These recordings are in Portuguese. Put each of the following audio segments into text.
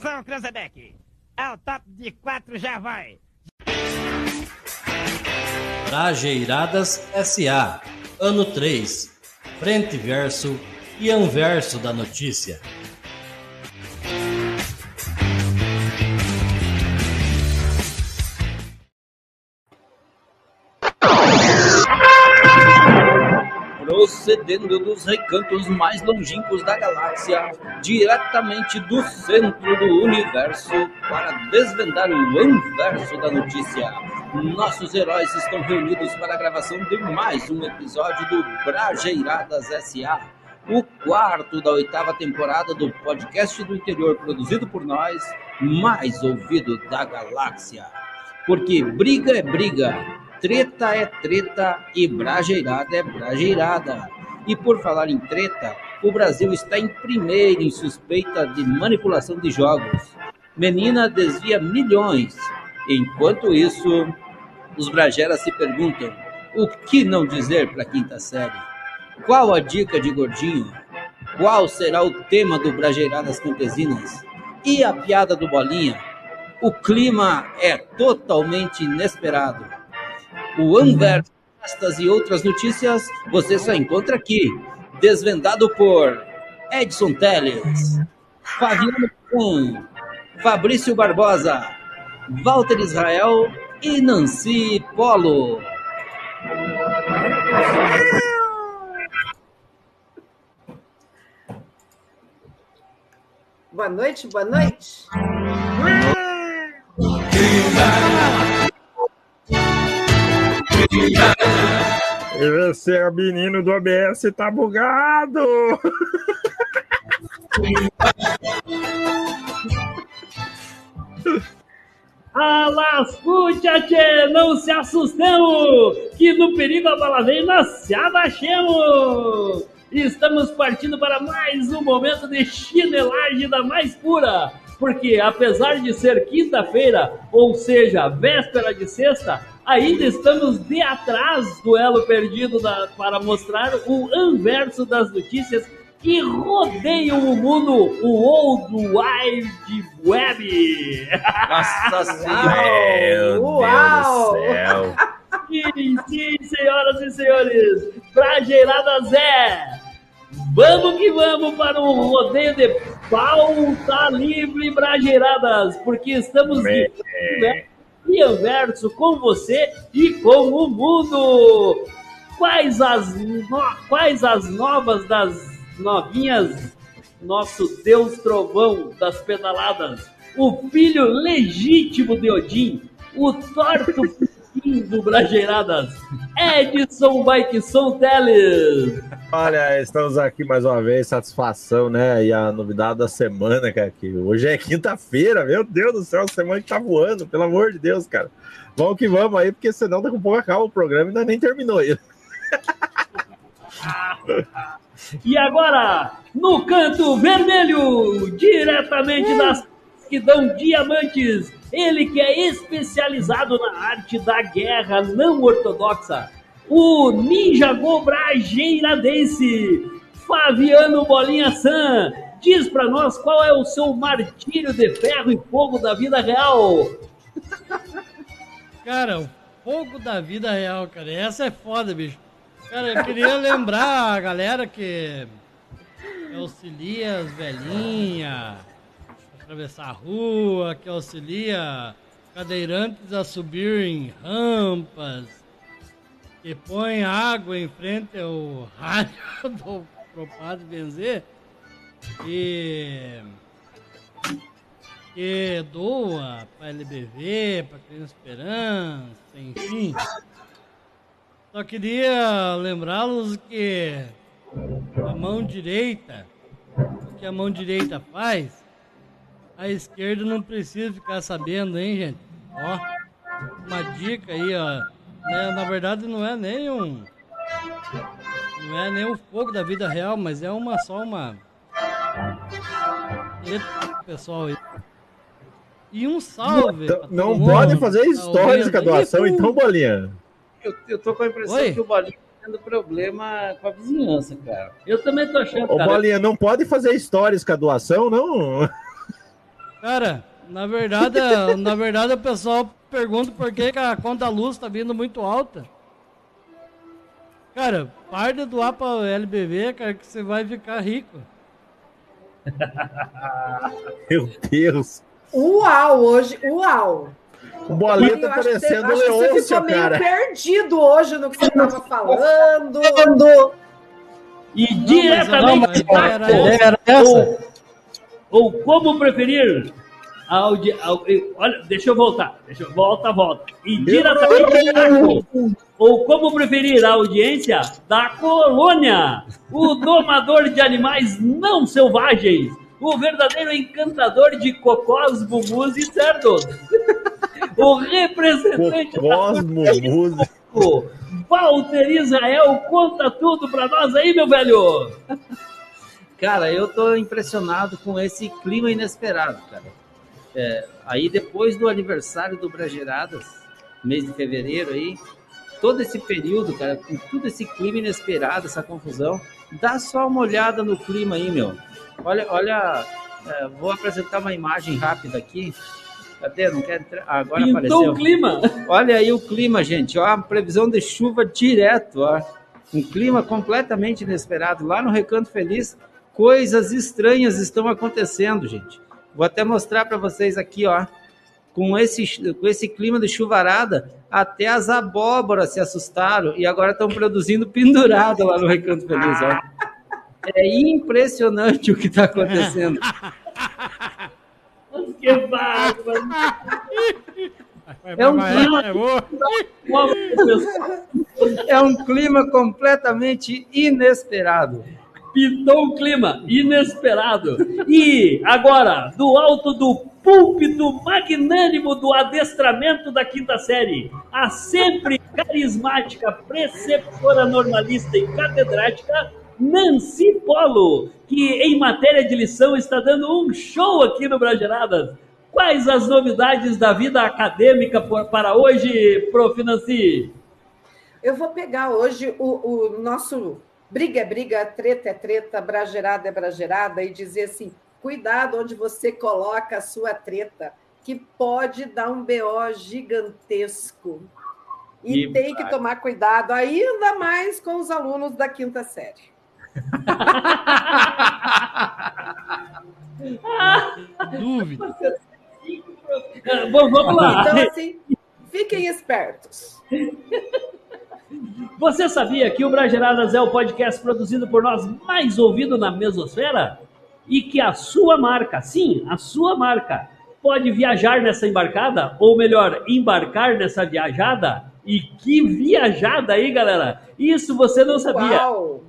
Atenção, Cranzebeck. Ao top de quatro já vai. Trajeiradas SA. Ano 3. Frente verso e anverso da notícia. Procedendo dos recantos mais longínquos da galáxia, diretamente do centro do universo, para desvendar o anverso da notícia. Nossos heróis estão reunidos para a gravação de mais um episódio do Brajeiradas SA, o quarto da oitava temporada do podcast do interior produzido por nós, mais ouvido da galáxia. Porque briga é briga, treta é treta e brajeirada é brajeirada. E por falar em treta, o Brasil está em primeiro em suspeita de manipulação de jogos. Menina desvia milhões. Enquanto isso, os brageras se perguntam: o que não dizer para a quinta série? Qual a dica de gordinho? Qual será o tema do Brajeiradas Campesinas? E a piada do Bolinha? O clima é totalmente inesperado. O Anverso, estas e outras notícias você só encontra aqui, desvendado por Edson Teles, Fabiano Pan, Fabrício Barbosa, Walter Israel e Nancy Polo. Boa noite, boa noite. Esse é o menino do OBS, tá bugado! Alascucha, tchê, não se assustemos, que no perigo a bala vem, nós se abaixemos. Estamos partindo para mais um momento de chinelagem da mais pura, porque apesar de ser quinta-feira, ou seja, véspera de sexta, ainda estamos de atrás do elo perdido da, para mostrar o anverso das notícias que rodeiam o mundo, o Old Wide Web. Nossa Senhora! Uau! Uau! céu! Sim, sim, senhoras e senhores, Brajeirada Zé! Vamos que vamos para um rodeio de pauta livre Brajeiradas, porque estamos de e anverso com você e com o mundo. Quais as, no... Quais as novas das novinhas, nosso Deus trovão das pedaladas, o filho legítimo de Odin, o torto do Brajeiradas, Edson Bikeson Teles. Olha, estamos aqui mais uma vez, satisfação, né? E a novidade da semana, cara, que hoje é quinta-feira, meu Deus do céu, a semana que tá voando, pelo amor de Deus, cara. Vamos que vamos aí, porque senão tá com pouca calma o programa ainda nem terminou ainda. E agora, no canto vermelho, diretamente das que dão diamantes, ele que é especializado na arte da guerra não ortodoxa, o Ninja Gobrageiradense, Fabiano Bolinha San. Diz pra nós qual é o seu martírio de ferro e fogo da vida real. Cara, o fogo da vida real, cara. Essa é foda, bicho. Cara, eu queria lembrar a galera que auxilia as velhinhas atravessar a rua, que auxilia cadeirantes a subir em rampas, que põe água em frente ao rádio do propado benzer e que doa para LBV, para Criança Esperança, enfim. Só queria lembrá-los que a mão direita, o que a mão direita faz, a esquerda não precisa ficar sabendo, hein, gente? Ó, uma dica aí, ó. Né, na verdade não é nem um. Não é nem o fogo da vida real, mas é uma só uma. Eita, pessoal aí. E um salve. Não mundo pode fazer tá stories ouvindo com a doação, então, Bolinha. Eu, eu tô com a impressão Oi? que o Bolinha tá tendo problema com a vizinhança, cara. Eu também tô achando, Ô, cara. Bolinha, não pode fazer stories com a doação, não? Cara, na verdade, na verdade o pessoal pergunta por que, que a conta luz tá vindo muito alta. Cara, para de doar pra LBV, cara, que você vai ficar rico. Meu Deus. Uau, hoje, uau. O que você- parecendo acho que você Leôncio, ficou meio cara. perdido hoje no que você estava falando. E Não, diretamente mas da era Copa, essa. Ou, como preferir, a audi... olha, deixa eu voltar, deixa eu... volta, volta. E diretamente da ou como preferir a audiência da colônia, o domador de animais não selvagens, o verdadeiro encantador de cocós, bumbus e cerdos. O representante da Cosmo Música. Pô, Walter Israel, conta tudo pra nós aí, meu velho. Cara, eu tô impressionado com esse clima inesperado, cara. É, aí depois do aniversário do Brageradas, mês de fevereiro aí, todo esse período, cara, com todo esse clima inesperado, essa confusão, dá só uma olhada no clima aí, meu. Olha, olha, é, vou apresentar uma imagem rápida aqui. Cadê? Não quer entrar? Ah, Agora Pintou apareceu. o clima. Olha aí o clima, gente. Ó, a previsão de chuva direto, ó. Um clima completamente inesperado. Lá no Recanto Feliz, coisas estranhas estão acontecendo, gente. Vou até mostrar para vocês aqui, ó. Com esse, com esse clima de chuvarada, até as abóboras se assustaram e agora estão produzindo pendurado lá no Recanto Feliz, ó. É impressionante o que está acontecendo. Que bárbaro. É um clima- é. É um clima completamente inesperado. Pintou um clima inesperado. E agora, do alto do púlpito magnânimo do adestramento da quinta série, a sempre carismática preceptora normalista e catedrática Nancy Polo, que em matéria de lição está dando um show aqui no Brageradas. Quais as novidades da vida acadêmica para hoje, Prof. Nancy? Eu vou pegar hoje o, o nosso briga é briga, treta é treta, bragerada é bragerada e dizer assim: cuidado onde você coloca a sua treta, que pode dar um BO gigantesco. E Que tem que tomar cuidado, ainda mais com os alunos da quinta série. Dúvida. Ah, Bom, vamos lá. Então, assim, fiquem espertos. Você sabia que o Brageradas é o podcast produzido por nós mais ouvido na mesosfera? E que a sua marca, sim, a sua marca, pode viajar nessa embarcada? Ou melhor, embarcar nessa viajada? E que viajada aí, galera! Isso você não sabia. Uau!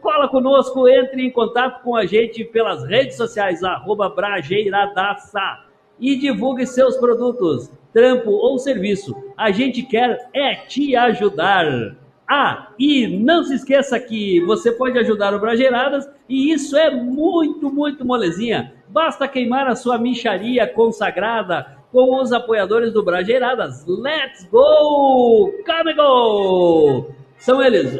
Cola conosco, entre em contato com a gente pelas redes sociais, arroba Brajeiradaça. E divulgue seus produtos, trampo ou serviço. A gente quer é te ajudar. Ah, e não se esqueça que você pode ajudar o Brajeiradas e isso é muito, muito molezinha. Basta queimar a sua micharia consagrada com os apoiadores do Brajeiradas. Let's go! Come go! São eles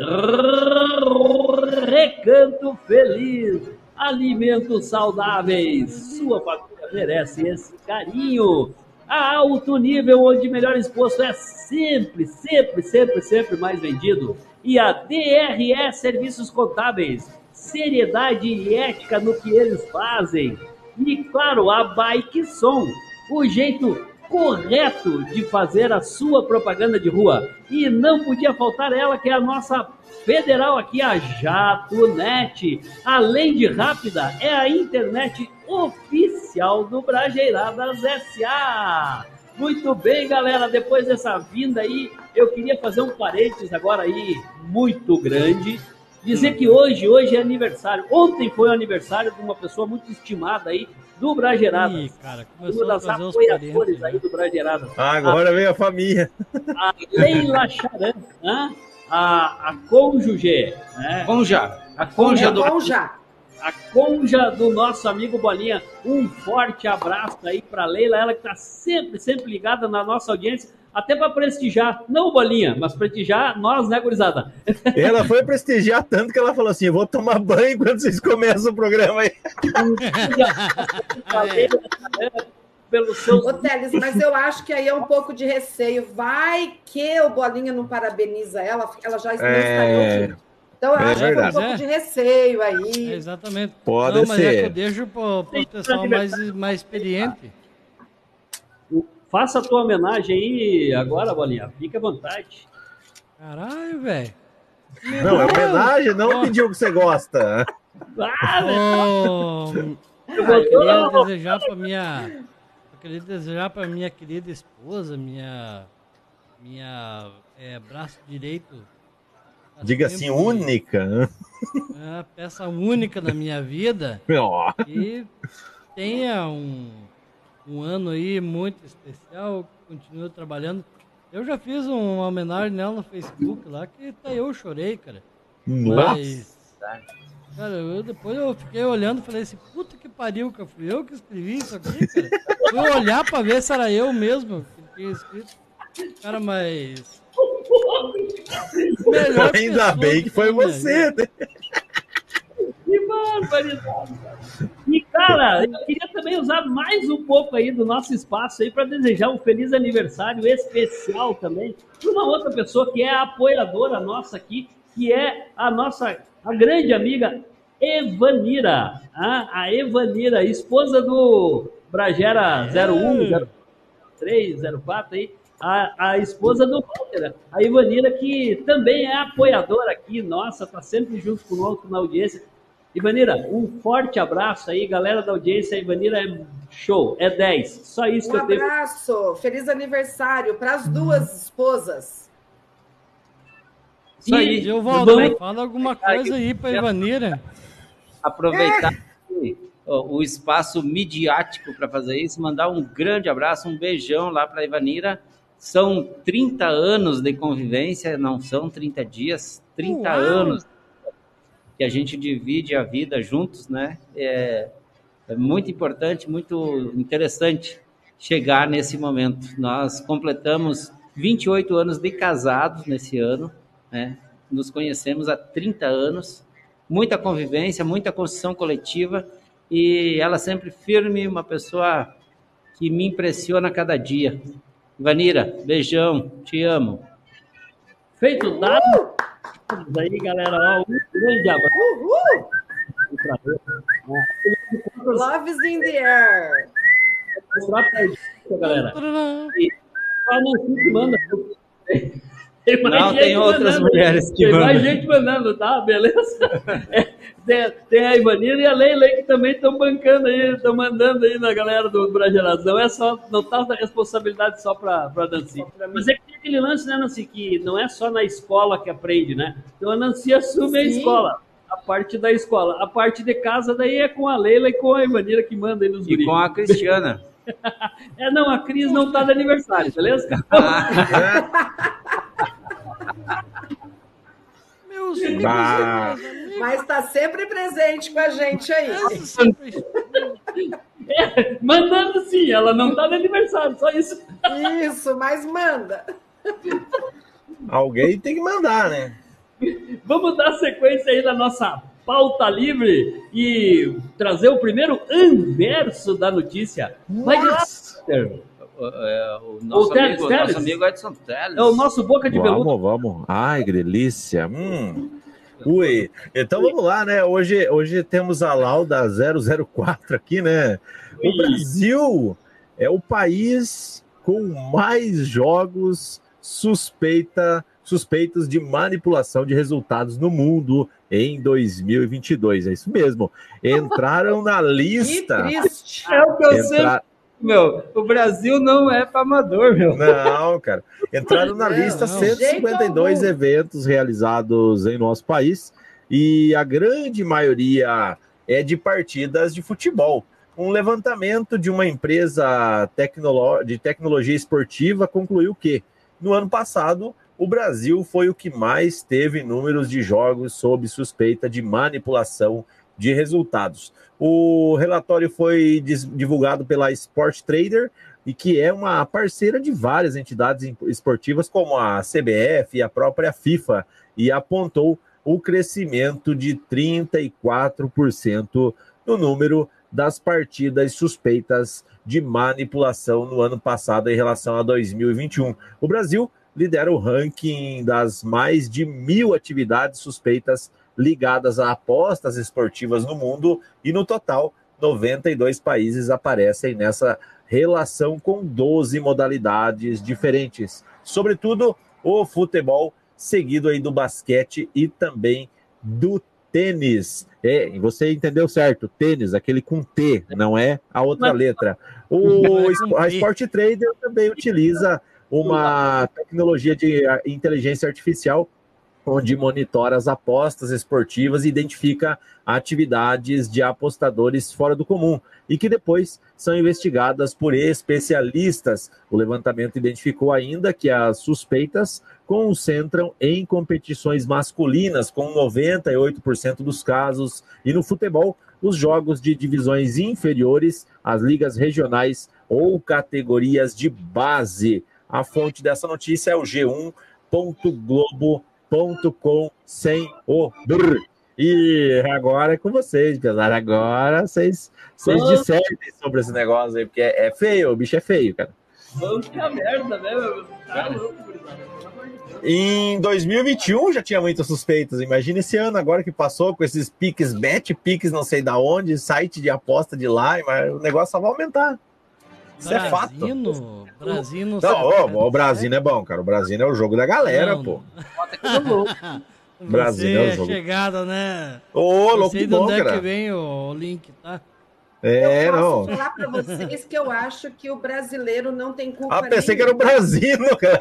Recanto Feliz, alimentos saudáveis. Sua família merece esse carinho. A alto nível, onde melhor exposto é sempre, sempre, sempre, sempre mais vendido. E a DRE Serviços Contábeis, seriedade e ética no que eles fazem. E claro, a Bike Som, o jeito correto de fazer a sua propaganda de rua. E não podia faltar ela, que é a nossa federal aqui, a JatoNet. Além de rápida, é a internet oficial do Brajeiradas SA. Muito bem, galera, depois dessa vinda aí, eu queria fazer um parênteses agora aí muito grande. Dizer que hoje, hoje é aniversário. Ontem foi o aniversário de uma pessoa muito estimada aí do Brajeiradas. Ih, cara, Uma começou a das apoiadores aí né? do Brajeiradas. Agora vem a família. A Leila Charan, né? a, a cônjuge, né? Conja. A conja É do. já. A conja do nosso amigo Bolinha. Um forte abraço aí para Leila, ela que está sempre, sempre ligada na nossa audiência. até para prestigiar, não o Bolinha, mas prestigiar nós, né, gurizada? Ela foi prestigiar tanto que ela falou assim: eu vou tomar banho enquanto vocês começam o programa aí. Pelos seus... Ô, Teles, mas eu acho que aí é um pouco de receio. Vai que o Bolinha não parabeniza ela, ela já É. junto. Então eu É acho que é um verdade. pouco É. de receio É, aí. exatamente. Pode não, mas é que ser. eu deixo pro, pro pessoal mais, mais experiente. Faça a tua homenagem aí agora, Bolinha. Fique à vontade. Caralho, velho. Não, é homenagem, não pediu o que você gosta. Ah, velho, Oh, eu queria desejar para minha eu queria desejar para minha querida esposa minha minha é, braço direito Diga assim, única. é uma peça única na minha vida e tenha um, um ano aí muito especial continue trabalhando eu já fiz uma homenagem nela no Facebook lá que até eu chorei cara Nossa. mas Cara, eu, depois eu fiquei olhando e falei assim, puta que pariu, que fui eu que escrevi isso aqui, cara. Fui olhar pra ver se era eu mesmo que tinha escrito. Cara, mas. Melhor Ainda bem que foi você, vida. né? Que barbaridade. E, cara, eu queria também usar mais um pouco aí do nosso espaço aí para desejar um feliz aniversário especial também para uma outra pessoa que é a apoiadora nossa aqui, que é a nossa a grande amiga Evanira. ah, A Evanira, esposa do Bragera 01, 03, 04 aí. A, a esposa do Walter, a Ivanira, que também é apoiadora aqui, nossa, tá sempre junto conosco na audiência. Ivanira, um forte abraço aí, galera da audiência. A Ivanira é show, é 10. Só isso que Um eu tenho. abraço, feliz aniversário para as duas esposas. Isso aí. Gil Valdo, Vamos fala alguma coisa aí pra Ivanira. aproveitar o, o espaço midiático para fazer isso, mandar um grande abraço, um beijão lá para a Ivanira. São 30 anos de convivência, não são 30 dias, 30 Uau! anos que a gente divide a vida juntos, né? É, é muito importante, muito interessante chegar nesse momento. Nós completamos 28 anos de casados nesse ano, né? Nos conhecemos há 30 anos, muita convivência, muita construção coletiva e ela sempre firme, uma pessoa que me impressiona a cada dia. Vanira, beijão, te amo. Feito dado. Vamos aí, galera. Ó, um grande abraço. Uhul! Love is in the air. Mostrar pra gente, galera. Só não que manda. Tem mais Não, gente tem outras mandando. mulheres que Tem mais mandam. gente mandando, tá? Beleza? É, tem, tem a Ivanira e a Leila aí que também estão bancando aí, estão mandando aí na galera do Brageração. É só, não tá da responsabilidade só pra, pra Nancy. Mas é que tem aquele lance, né, Nancy, que não é só na escola que aprende, né? Então a Nancy assume a Sim. escola. A parte da escola. A parte de casa daí é com a Leila e com a Ivanira que manda aí nos E guris. com a Cristiana. É, não, a Cris não tá de aniversário, beleza? Bah. amigos, Mas está sempre presente com a gente aí. É, mandando sim, ela não tá de aniversário, só isso. Isso, mas manda. Alguém tem que mandar, né? Vamos dar sequência aí da nossa pauta livre e trazer o primeiro anverso da notícia. O, é, o nosso, O Teles, amigo, Teles. nosso amigo Edson Teles. É o nosso boca de veludo. Vamos, vamos. Ai, que delícia. Hum. Ui, então vamos lá, né? Hoje, hoje temos a Lauda 004 aqui, né? O. Brasil é o país com mais jogos suspeita, suspeitos de manipulação de resultados no mundo em 2022. É isso mesmo. Entraram na Que lista. triste. É o que eu sempre. Meu, o Brasil não é para amador, meu. Não, cara. Entraram na lista não. 152 Jeito algum. eventos realizados em nosso país e a grande maioria é de partidas de futebol. Um levantamento de uma empresa tecnolo- de tecnologia esportiva concluiu que, no ano passado, o Brasil foi o que mais teve números de jogos sob suspeita de manipulação de resultados. O relatório foi divulgado pela Sport Trader e que é uma parceira de várias entidades esportivas, como a CBF e a própria FIFA, e apontou o crescimento de 34% no número das partidas suspeitas de manipulação no ano passado em relação a 2021. O Brasil lidera o ranking das mais de mil atividades suspeitas ligadas a apostas esportivas no mundo e no total 92 países aparecem nessa relação com 12 modalidades diferentes, sobretudo o futebol, seguido aí do basquete e também do tênis. É, você entendeu certo, tênis, aquele com T, não é a outra letra. O, é a Sport Trader também utiliza uma tecnologia de inteligência artificial onde monitora as apostas esportivas e identifica atividades de apostadores fora do comum e que depois são investigadas por especialistas. O levantamento identificou ainda que as suspeitas concentram em competições masculinas, com 98% dos casos, e no futebol, os jogos de divisões inferiores, as ligas regionais ou categorias de base. A fonte dessa notícia é o g1.globo.com sem o brr. E agora é com vocês, pessoal. Agora vocês, vocês dissertem sobre esse negócio aí, porque é, é, feio, o bicho é feio, cara. Vamos que a merda, né? Tá louco, em 2021 já tinha muitas suspeitas. Imagina esse ano agora que passou com esses piques bet, piques não sei da onde, site de aposta de lá, mas o negócio só vai aumentar. Isso Brasino, é fato. Brasino, não, oh, o Brasil é bom, cara. O Brasil é o jogo da galera, não, pô. Brasil é o jogo. chegada, né? Ô, oh, louco de onde é que vem o link, tá? É, eu posso não. falar para vocês que eu acho que o brasileiro não tem culpa. Ah, pensei nenhuma. que era o Brasil, cara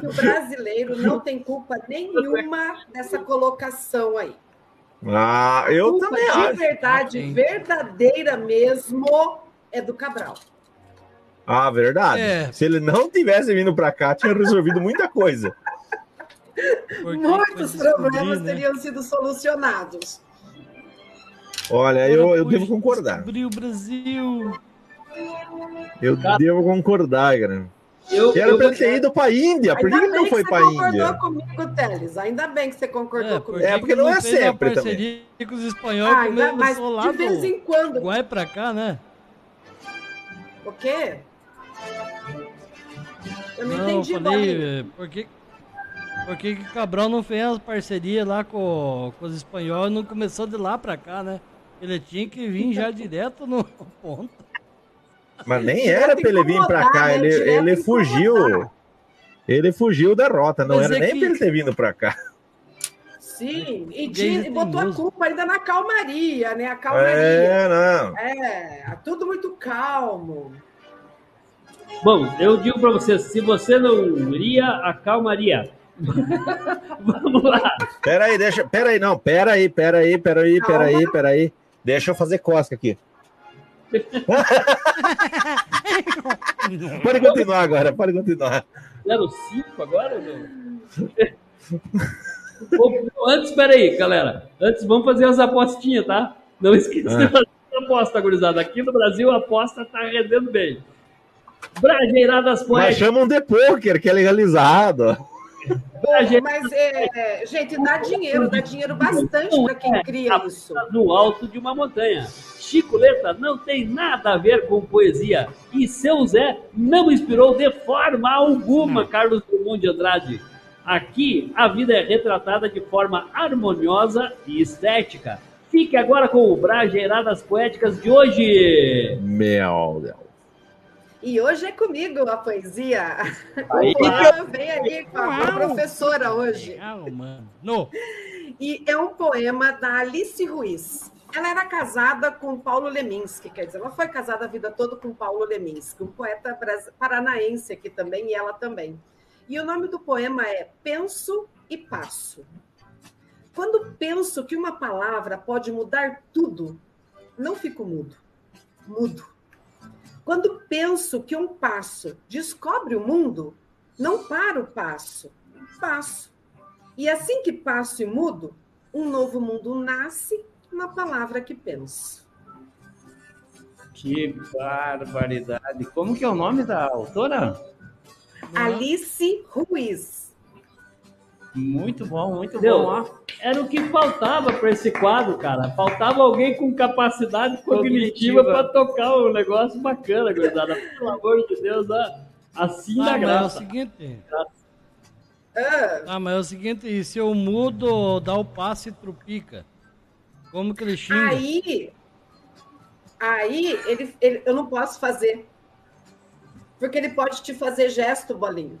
que o brasileiro não tem culpa nenhuma nessa colocação aí. Ah, eu culpa também de acho. verdade, verdadeira mesmo, é do Cabral. Ah, verdade. É. Se ele não tivesse vindo para cá, tinha resolvido muita coisa. Muitos problemas né? teriam sido solucionados. Olha, eu, eu devo concordar. Descobrir o Brasil. Eu devo concordar, cara. Eu, que era eu, pra ele ter ido pra Índia. Por que ele não foi pra Índia? Ainda bem que você concordou comigo, Teles. Ainda bem que você concordou é, comigo. É, porque não é sempre também. com os espanhóis ah, ainda, mas de vez em quando. Vai pra cá, né? O quê? Eu não, não entendi, falei, por que, por que Cabral não fez as parcerias lá com, com os espanhóis e não começou de lá pra cá, né? Ele tinha que vir já direto no ponto. Mas nem era pra ele vir pra cá, né? ele, ele fugiu. Ele fugiu da rota, não Mas era é nem que... pra ele ter vindo pra cá. Sim, e, e botou a culpa ainda na calmaria, né? A calmaria. É, não. É, tudo muito calmo. Bom, eu digo para você, se você não iria, a calmaria. Vamos lá. Peraí, deixa. Peraí, não, peraí, peraí, peraí, peraí, peraí. Deixa eu fazer cosca aqui. pode continuar agora, pode continuar. Era 5 agora? Antes, peraí, galera. Antes, vamos fazer as apostinhas, tá? Não esqueça ah. de fazer a aposta, gurizada. Aqui no Brasil, a aposta tá rendendo bem. Brajeiradas Poéticas. Mas chamam de poker, que é legalizado. Mas, é, gente, dá dinheiro, dá dinheiro bastante para quem cria isso. No alto de uma montanha. Chico Leta não tem nada a ver com poesia. E seu Zé não inspirou de forma alguma Carlos Drummond de Andrade. Aqui, a vida é retratada de forma harmoniosa e estética. Fique agora com o Brajeiradas Poéticas de hoje. Meu Deus. E hoje é comigo a poesia. Aí, o vem aí com a professora hoje. No. E é um poema da Alice Ruiz. Ela era casada com Paulo Leminski, quer dizer, ela foi casada a vida toda com Paulo Leminski, um poeta paranaense aqui também, e ela também. E o nome do poema é Penso e Passo. Quando penso que uma palavra pode mudar tudo, não fico mudo. Mudo. Quando penso que um passo descobre o mundo, não paro o passo, passo. E assim que passo e mudo, um novo mundo nasce na palavra que penso. Que barbaridade. Como que é o nome da autora? Alice Ruiz. Muito bom, muito Deu. bom. Ó. Era o que faltava para esse quadro, cara. Faltava alguém com capacidade cognitiva Cognitiva. para tocar um negócio bacana, gurizada. Pelo amor de Deus, ó. assim Ah, da mas é o graça. seguinte. Ah, Ah, mas é o seguinte, e se eu mudo, dá o passe e trupica? Como que ele xinga? aí, aí ele, ele- eu não posso fazer. Porque ele pode te fazer gesto, bolinho.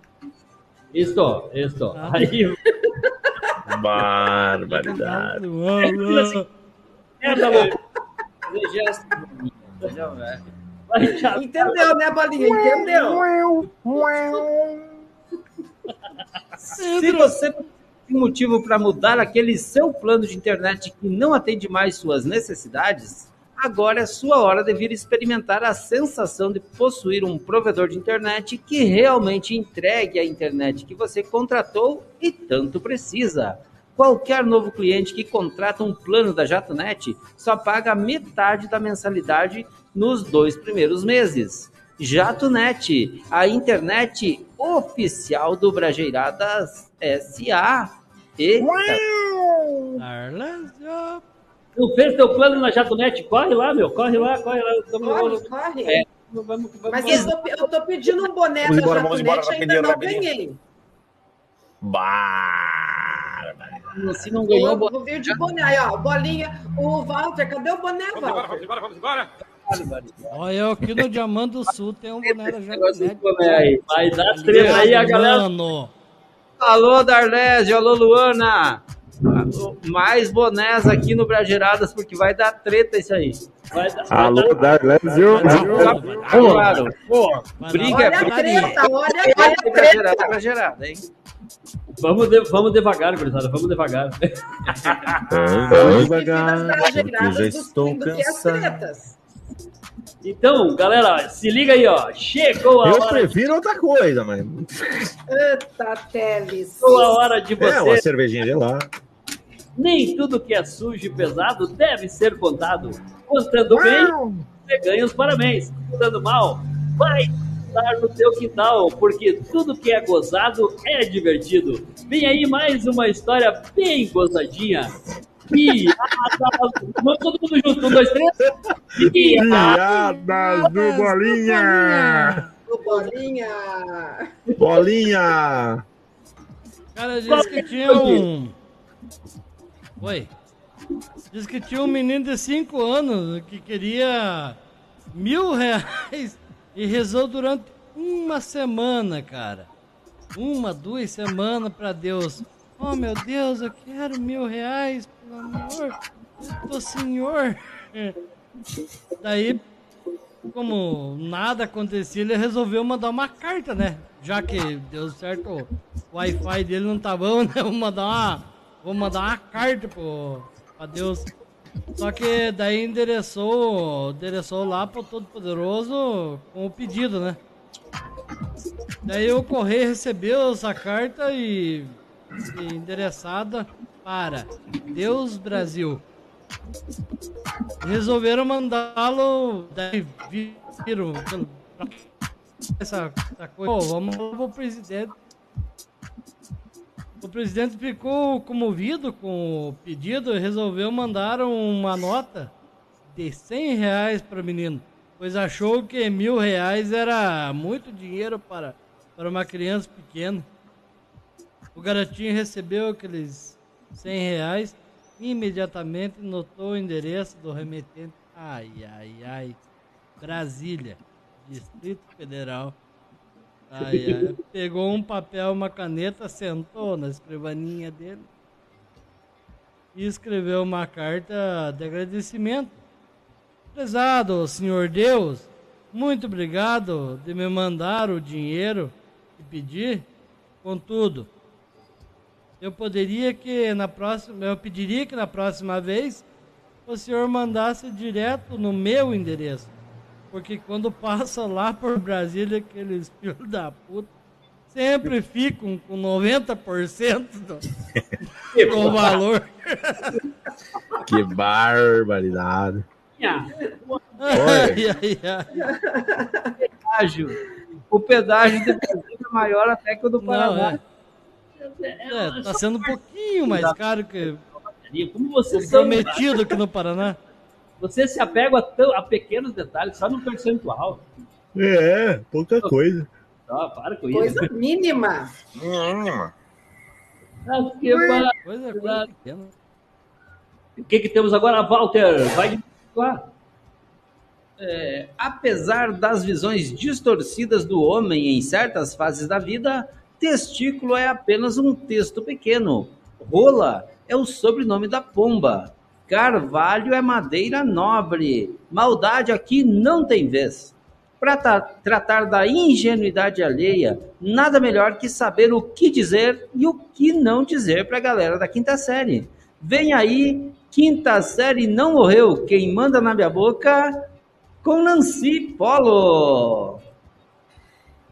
Isso, isso. Ah. Aí, Barbaridade. é, tá. Fazer gesto Entendeu, né, bolinha? Entendeu? Se você tem motivo para mudar aquele seu plano de internet que não atende mais suas necessidades, agora é sua hora de vir experimentar a sensação de possuir um provedor de internet que realmente entregue a internet que você contratou e tanto precisa. Qualquer novo cliente que contrata um plano da JatoNet só paga metade da mensalidade nos dois primeiros meses. JatoNet, a internet oficial do Brajeiradas SA. Eita, Arlândia. Não fez teu plano na Jatonet? Corre lá, meu. Corre lá, corre lá. Corre, corre. É. Vamos, vamos, vamos. Mas eu tô, eu tô pedindo um boné Vamos da embora, vamos embora, Jatonete, ainda rapidinho, não rapidinho. ganhei. Barbaridade. se não ganhou, Eu vou vir de boné. Aí, ó, bolinha. O Walter, cadê o boné, Walter? Olha, eu aqui no Diamante do Sul tem um boné da boné aí. Vai dar treta aí, a galera. Mano, Alô, Darlésio, alô, Luana. Mais bonés aqui no Brajeiradas, porque vai dar treta isso aí. Vai dar, Alô, Darlésio. Claro. vai Briga, dar Olha briga. treta, olha, a Brajeirada, treta. Brajeirada, hein? Vamos, de- vamos devagar, gurizada. Vamos devagar. Ando devagar, porque já estou cansado. Então, galera, se liga aí, ó. Chegou a Eu hora, prefiro outra coisa, mas. Eita, Teles. chegou a hora de É, uma você. cervejinha gelada. Nem tudo que é sujo e pesado deve ser contado. Contando bem, você ganha os parabéns. Contando mal, vai estar no teu quintal, porque tudo que é gozado é divertido. Vem aí mais uma história bem gozadinha. Piadas. Vamos todo mundo junto. Um, dois, três. Piadas. Piadas do Bolinha! Bolinha. Bolinha! Cara disse que tinha um. Oi. Diz que tinha um menino de 5 anos que queria mil reais e rezou durante uma semana, cara. Uma, duas semanas pra Deus. Oh meu Deus, eu quero mil reais, pelo amor do Senhor. Daí, como nada acontecia, ele resolveu mandar uma carta, né? Já que deu certo, o Wi-Fi dele não tá bom, né? Vou mandar uma, vou mandar uma carta pro, pra Deus. Só que daí endereçou, endereçou lá pro Todo-Poderoso com o pedido, né? Daí o correio recebeu essa carta e, e endereçada para Deus Brasil. Resolveram mandá-lo. Daí viram essa, essa coisa. Pô, vamos pro presidente. O presidente ficou comovido com o pedido e resolveu mandar uma nota de 100 reais para o menino, pois achou que mil reais era muito dinheiro para, para uma criança pequena. O garotinho recebeu aqueles 100 reais e imediatamente notou o endereço do remetente. Ai, ai, ai. Brasília, Distrito Federal. Ai, ai. Pegou um papel, uma caneta, sentou na escrivaninha dele e escreveu uma carta de agradecimento. Prezado Senhor Deus, muito obrigado de me mandar o dinheiro que pedi. Contudo, eu poderia que na próxima, eu pediria que na próxima vez o senhor mandasse direto no meu endereço. Porque quando passa lá por Brasília, aqueles filhos da puta sempre ficam com 90% do, do valor. Que barbaridade. Ai, ai, ai. Pedágio. O pedágio de Brasília é maior até que o do Não, Paraná. é. É, tá sendo um pouquinho mais caro que Como você prometido aqui no Paraná. Você se apega a, tão- a pequenos detalhes, só no percentual. É, pouca coisa. Ah, para com isso. Coisa mínima. Mínima. Ah, que Coisa. O que, que temos agora, Walter? Vai lá. É, apesar das visões distorcidas do homem em certas fases da vida, testículo é apenas um texto pequeno. Rola é o sobrenome da pomba. Carvalho é madeira nobre. Maldade aqui não tem vez. Para tratar da ingenuidade alheia, nada melhor que saber o que dizer e o que não dizer para a galera da quinta série. Vem aí, quinta série não morreu. Quem manda na minha boca com Nancy Polo.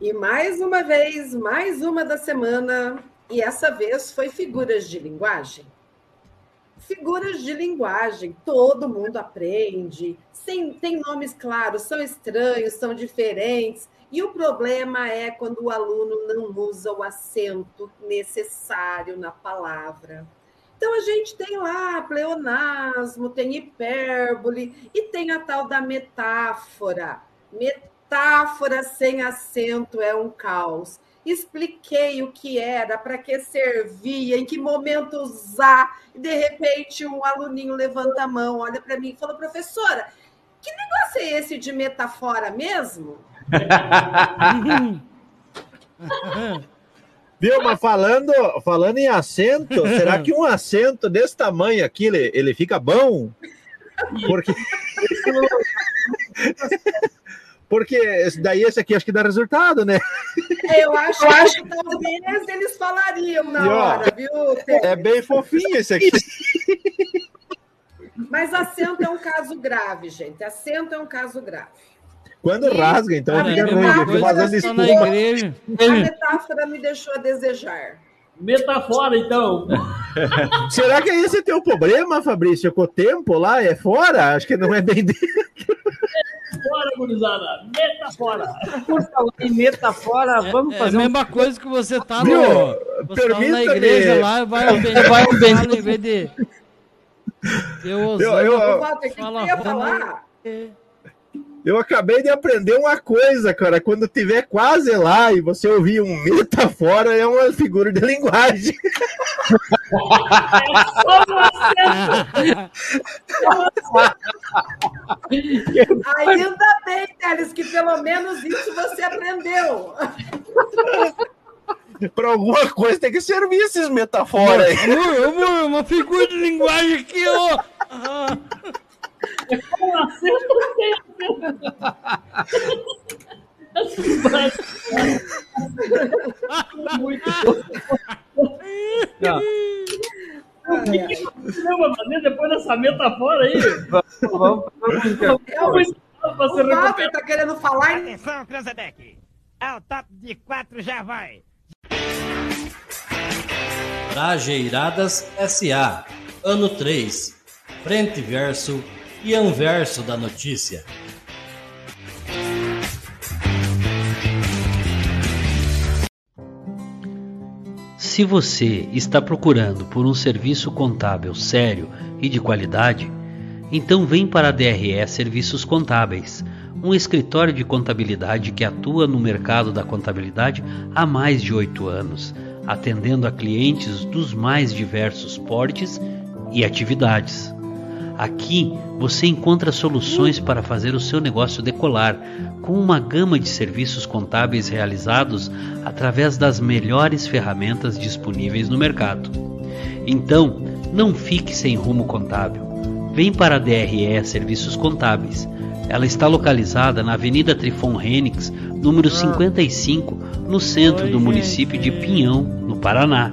E mais uma vez, mais uma da semana, e essa vez foi figuras de linguagem. Figuras de linguagem, todo mundo aprende, sem, tem nomes claros, são estranhos, são diferentes, e o problema é quando o aluno não usa o acento necessário na palavra. Então a gente tem lá pleonasmo, tem hipérbole e tem a tal da metáfora. Metáfora sem acento é um caos. Expliquei o que era, para que servia, em que momento usar, de repente um aluninho levanta a mão, olha para mim e fala: professora, que negócio é esse de metafora mesmo? Viu, mas falando, falando em acento, será que um acento desse tamanho aqui, ele, ele fica bom? Porque... Porque daí, esse aqui, acho que dá resultado, né? Eu acho, que talvez eles falariam na E, ó, hora, viu? É bem fofinho esse aqui. Mas acento é um caso grave, gente. Acento é um caso grave. Quando rasga, então é fica a ruim, fazendo espuma. igreja. A metáfora me deixou a desejar. Metafora, então. Será que esse é teu problema, Fabrício? Com o tempo lá é fora? Acho que não é bem dele. Fora, gurizada. Metafora. Por falar em metafora, vamos É a fazer um mesma coisa que você tá Viu? no. Você tá na igreja lá, vai ao vai ao em vez de. Eu, Eu- eu- você fala. falar? Eu acabei de aprender uma coisa, cara. Quando tiver quase lá e você ouvir um metafora, é uma figura de linguagem. Ainda bem, Teles, que pelo menos isso você aprendeu. Pra alguma coisa tem que servir esses metaforas aí. Amor, amor, uma figura de linguagem aqui, ó. Ah, Muito bom. O que que vai fazer depois dessa metafora aí? Vamos, pra O se Walter está querendo falar Atenção, Cranzebeck. Ao top de quatro já vai. Trajeiradas SA, ano 3, frente verso e anverso da notícia. Se você está procurando por um serviço contábil sério e de qualidade, então vem para a DRE Serviços Contábeis, um escritório de contabilidade que atua no mercado da contabilidade há mais de oito anos, atendendo a clientes dos mais diversos portes e atividades. Aqui você encontra soluções para fazer o seu negócio decolar, com uma gama de serviços contábeis realizados através das melhores ferramentas disponíveis no mercado. Então, não fique sem rumo contábil. Vem para a DRE Serviços Contábeis. Ela está localizada na Avenida Trifon Renix, número 55, no centro do município de. Pinhão, no Paraná.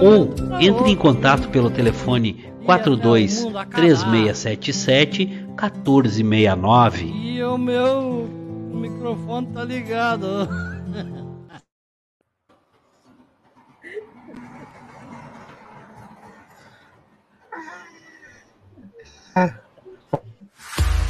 Ou entre em contato pelo telefone 42 3677 1469. E o meu microfone tá ligado. Ah.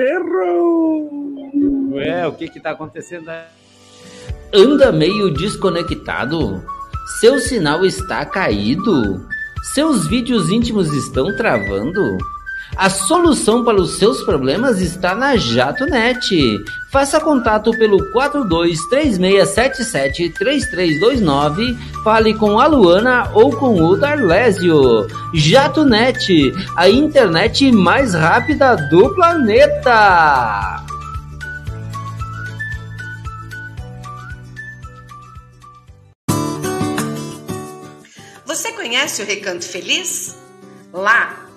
Errou! Ué, o que que tá acontecendo aí? Anda meio desconectado? Seu sinal está caído? Seus vídeos íntimos estão travando? A solução para os seus problemas está na JatoNet. Faça contato pelo 4236773329, fale com a Luana ou com o Darlésio. JatoNet, a internet mais rápida do planeta. Você conhece o Recanto Feliz? Lá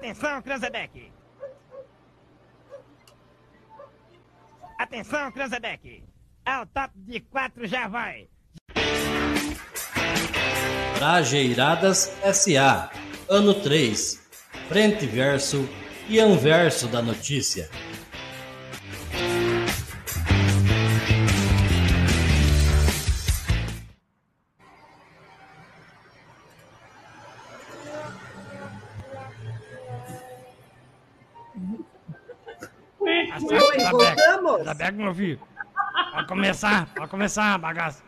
Atenção, Cranzebeck! Atenção, Cranzebeck! Ao top de quatro já vai! Trajeiradas SA, ano 3, frente verso e anverso da notícia. Voltamos? Cranzebeck, meu filho. Pode começar, pode começar bagaça.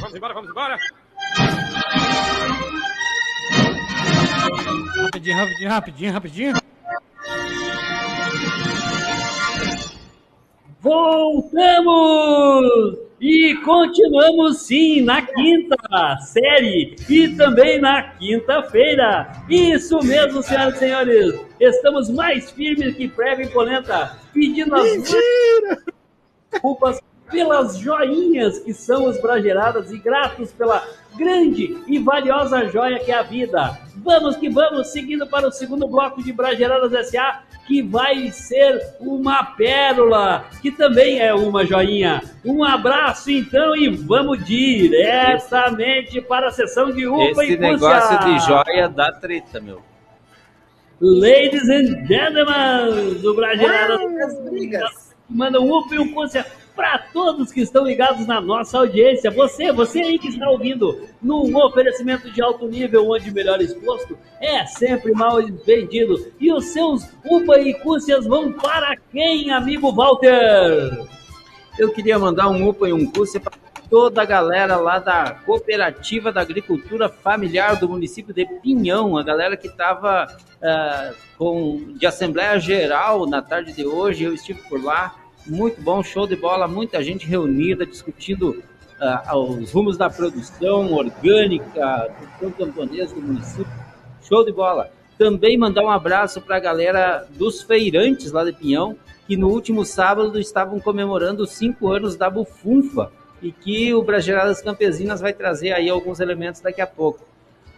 Vamos embora, vamos embora! Rapidinho, rapidinho, rapidinho, rapidinho. Voltamos! E continuamos sim na quinta série e também na quinta-feira. Isso mesmo, senhoras e senhores. Estamos mais firmes que prega e polenta, pedindo as desculpas pelas joinhas que são os brageradas e gratos pela grande e valiosa joia que é a vida. Vamos que vamos, seguindo para o segundo bloco de Brageradas SA, que vai ser uma pérola, que também é uma joinha. Um abraço então e vamos diretamente para a sessão de UPA Esse e negócio Cúcia. de joia dá treta, meu. Ladies and gentlemen do Brageradas As brigas. manda um UP e um Cúcia para todos que estão ligados na nossa audiência. Você, você aí que está ouvindo num oferecimento de alto nível, onde melhor exposto é sempre mal vendido. E os seus UPA e Cúcias vão para quem, amigo Walter? Eu queria mandar um UPA e um CUSA para toda a galera lá da Cooperativa da Agricultura Familiar do município de Pinhão, a galera que estava com de Assembleia Geral na tarde de hoje, eu estive por lá, muito bom, show de bola, muita gente reunida, discutindo ah, os rumos da produção orgânica, produção camponesa do município, show de bola. Também mandar um abraço para a galera dos feirantes lá de Pinhão, que no último sábado estavam comemorando os cinco anos da Bufunfa e que o Brasileiradas Campesinas vai trazer aí alguns elementos daqui a pouco.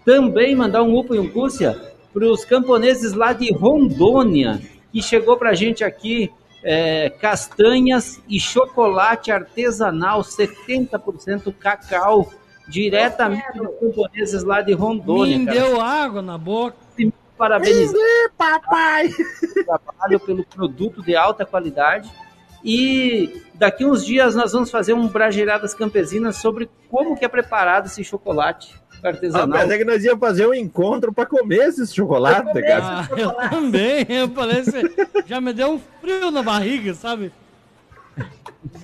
Também mandar um upa e um cúcia para os camponeses lá de Rondônia, que chegou para a gente aqui é, castanhas e chocolate artesanal, 70% cacau, diretamente dos camponeses lá de Rondônia. Me cara. deu água na boca. Parabéns, papai! trabalho pelo produto de alta qualidade. E daqui uns dias nós vamos fazer um Brageiradas Campesinas sobre como que é preparado esse chocolate artesanal. Mas é que nós íamos fazer um encontro pra comer esse chocolate, cara. Ah, eu também, eu falei, assim, já me deu um frio na barriga, sabe?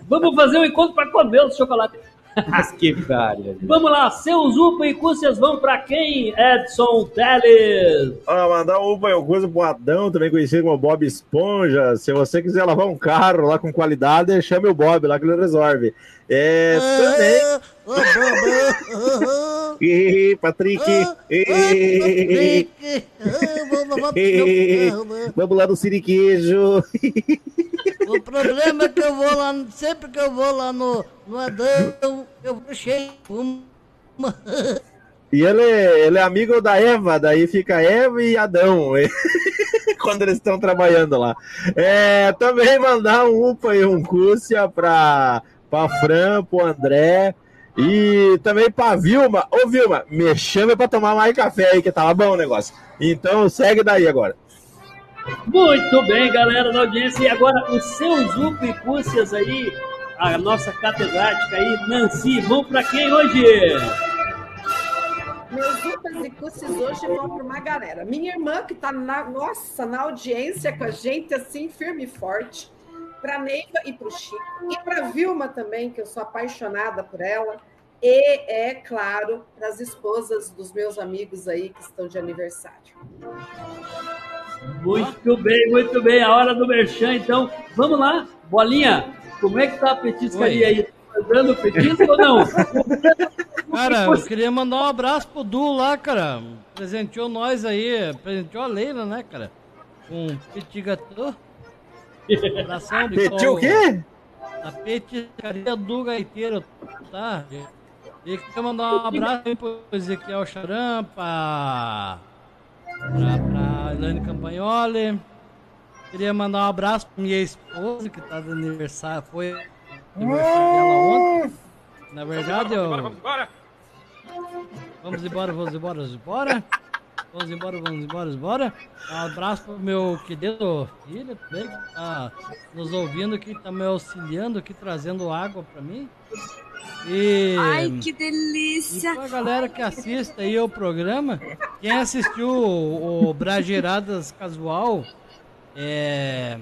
Vamos fazer um encontro para comer o chocolate. Mas que pariu. Vamos lá, seus upa e cúcias vão para quem, Edson Teles? Ó, mandar um upa e um coisa pro Adão, também conhecido como Bob Esponja. Se você quiser lavar um carro lá com qualidade, chame o Bob lá que ele resolve. É, também. Ih, Patrick. Ih, Vamos lá no Siriquejo. O problema é que eu vou lá, sempre que eu vou lá no, no Adão, eu vou cheio de. E ele, ele é amigo da Eva, daí fica Eva e Adão, quando eles estão trabalhando lá. É, também mandar um upa e um cúcia pra, pra Fran, pro André e também pra Vilma. Ô Vilma, me chama pra tomar mais café aí, que tava bom o negócio. Então segue daí agora. Muito bem, galera da audiência. E agora, os seus upa e cúcias aí, a nossa catedrática aí, Nancy, vão para quem hoje? Meus upas e cusses hoje vão para uma galera. Minha irmã, que está na, nossa, na audiência com a gente, assim, firme e forte. Para Neiva e para o Chico. E para Vilma também, que eu sou apaixonada por ela. E, é claro, para as esposas dos meus amigos aí que estão de aniversário. Muito bem, muito bem. A hora do merchan, então. Vamos lá, bolinha. Como é que tá a petiscaria aí? Tá dando petisco ou não? Cara, eu queria mandar um abraço pro Du lá, cara. Presenteou nós aí, presenteou a Leila, né, cara? Com um petit gâteau. Abração de Petit o quê? A petiscaria do gaiteiro, tá? E queria mandar um abraço aí pro Ezequiel Charam, pra Elaine Campagnoli. Queria mandar um abraço pra minha esposa, que tá de aniversário, foi aniversário dela ontem. Na verdade, eu... Vamos embora! Vamos embora, vamos embora, vamos embora. Vamos embora, vamos embora, vamos embora. Um abraço pro meu querido filho também, que tá nos ouvindo aqui, tá me auxiliando aqui, trazendo água pra mim. E, Ai, que delícia! e pra galera que assiste aí o programa, quem assistiu o, o Brageiradas Casual é,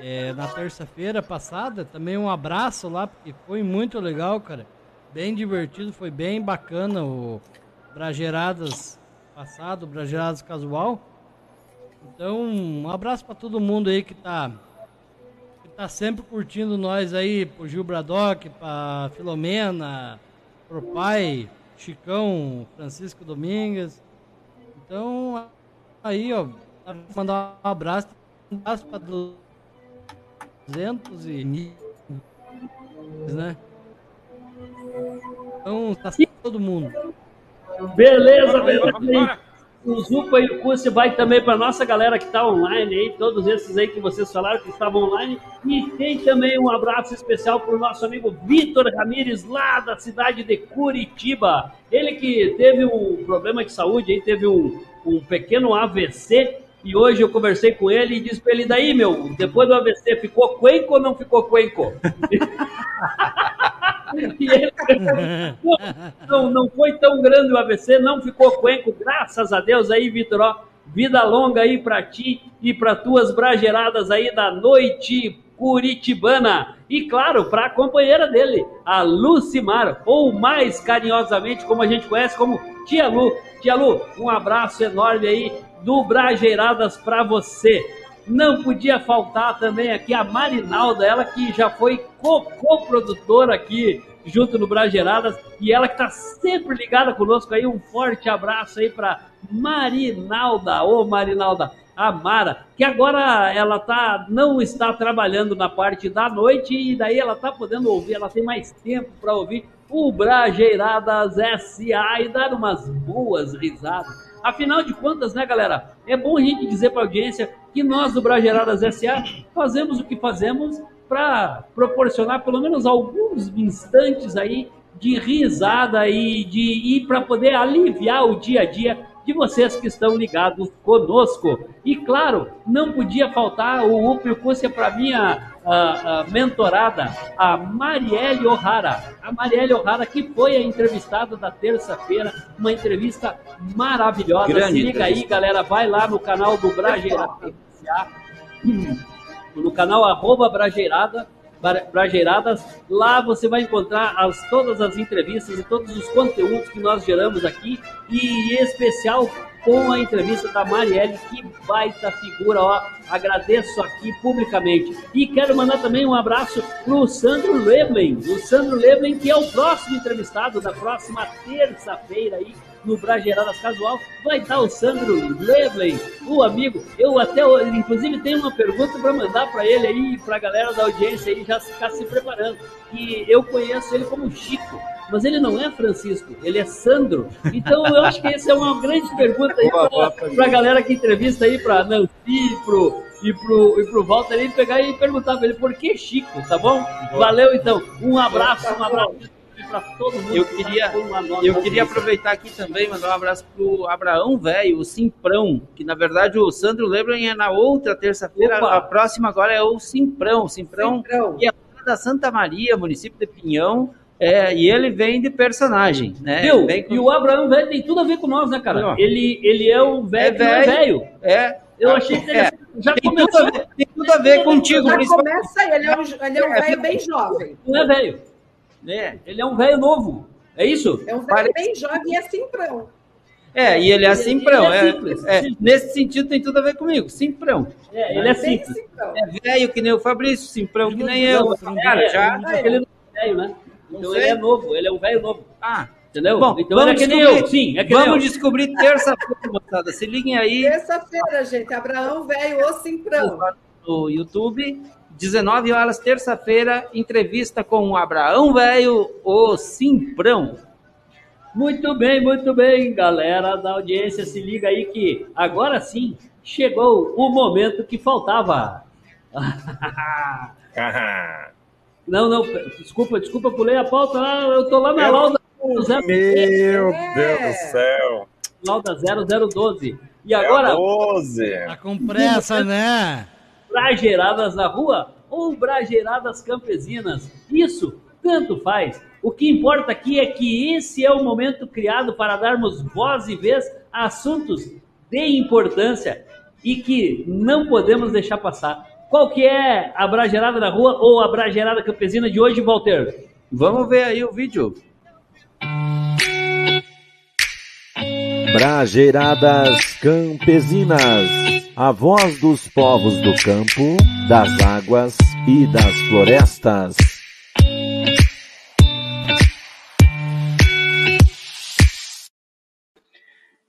é, na terça-feira passada, também um abraço lá, porque foi muito legal, cara. Bem divertido, foi bem bacana o Brageiradas passado, o Brageiradas Casual. Então, um abraço pra todo mundo aí que tá tá sempre curtindo nós aí, pro Gil Bradock, pra Filomena, pro pai, Chicão, Francisco Domingues. Então, aí, ó, mandar um abraço, um abraço pra 200 e né? Então, tá sempre todo mundo. Beleza, beleza. O Zupa e o Curso vai também para nossa galera que está online aí, todos esses aí que vocês falaram que estavam online. E tem também um abraço especial para o nosso amigo Vitor Ramires, lá da cidade de Curitiba. Ele que teve um problema de saúde, aí teve um, um pequeno AVC. E hoje eu conversei com ele e disse para ele: daí, meu, depois do AVC ficou cuenco ou não ficou cuenco? E ele não, não foi tão grande o AVC, não ficou cuenco, graças a Deus aí, Vitor, ó, vida longa aí pra ti e pra tuas brageradas aí da noite curitibana. E claro, pra companheira dele, a Lucimar, ou mais carinhosamente como a gente conhece como Tia Lu. Tia Lu, um abraço enorme aí do Brageiradas pra você. Não podia faltar também aqui a Marinalda, ela que já foi co- co-produtora aqui, junto no Brageradas e ela que está sempre ligada conosco aí. Um forte abraço aí para Marinalda, ô Marinalda, a Mara, que agora ela tá, não está trabalhando na parte da noite e daí ela está podendo ouvir, ela tem mais tempo para ouvir o Brageiradas SA e dar umas boas risadas. Afinal de contas, né, galera? É bom a gente dizer para a audiência que nós do Brageradas SA fazemos o que fazemos para proporcionar pelo menos alguns instantes aí de risada e de ir para poder aliviar o dia a dia de vocês que estão ligados conosco. E claro, não podia faltar o Upio Cússia para minha a, a mentorada, a Marielle O'Hara. A Marielle O'Hara, que foi a entrevistada da terça-feira, uma entrevista maravilhosa. Grande Se liga aí, galera, vai lá no canal do Brageirada, no canal arroba Brageirada, Bra- Brageiradas. Lá você vai encontrar as, todas as entrevistas e todos os conteúdos que nós geramos aqui, e em especial com a entrevista da Marielle, que baita figura, ó. Agradeço aqui publicamente. E quero mandar também um abraço pro Sandro Leblen. O Sandro Leblen, que é o próximo entrevistado da próxima terça-feira aí no Brageiradas Casual, vai estar o Sandro Leblen, o amigo. Eu até, inclusive, tenho uma pergunta para mandar para ele aí, para a galera da audiência aí já ficar se preparando. E eu conheço ele como Chico, mas ele não é Francisco, ele é Sandro. Então eu acho que essa é uma grande pergunta aí para a galera que entrevista aí, para Nancy, pro, e pro, e pro Walter aí, pegar e perguntar para ele por que Chico, tá bom? Valeu então, um abraço, um abraço para todo mundo. Eu queria, tá com a nossa eu queria aproveitar aqui também mandar um abraço pro Abraão Velho, o Simprão, que na verdade o Sandro Lebron é na outra terça-feira, a próxima agora é o Simprão, o Simprão, Simprão. que é da Santa Maria, município de Pinhão, é, e ele vem de personagem, né? Viu? Com- E o Abraão velho tem tudo a ver com nós, né, cara? Ele, ele é um velho é velho. velho. É, Eu achei interessante. Já tem tudo, começou. a ver, tem tudo a ver contigo, Já começa aí, ele é um, ele é um velho bem jovem. Não é velho. Né? Ele é um velho novo. É isso? É um velho Parece- bem jovem e é simprão. É, e ele é Ele- Simprão, ele é é, simples, é, simples. nesse sentido tem tudo a ver comigo, Simprão. É, ele é Bem simples. simprão. É velho que nem o Fabrício, Simprão que nem eu. Cara, já. Ele não é velho, né? Então ele é novo, ele é um velho novo. Ah, Entendeu? Bom, então é vamos que nem descobrir. eu. Sim, é que nem vamos eu. descobrir terça-feira, moçada. Se liguem aí Terça-feira, gente, Abraão velho ou simprão. no YouTube, 19 horas, terça-feira, entrevista com o Abraão Velho, o Simprão. Muito bem, muito bem, galera da audiência. Se liga aí que agora sim chegou o momento que faltava. Não, não, desculpa, desculpa, pulei a pauta lá, eu tô lá na Eu- lauda zero- Meu É. Deus do céu. lauda 0012. E É a agora, 12. Tá com pressa, né? Brageiradas na rua ou brageiradas campesinas? Isso, tanto faz. O que importa aqui é que esse é o momento criado para darmos voz e vez a assuntos de importância e que não podemos deixar passar. Qual que é a brageirada na rua ou a brageirada campesina de hoje, Walter? Vamos ver aí o vídeo. Brageiradas Campesinas, a voz dos povos do campo, das águas e das florestas.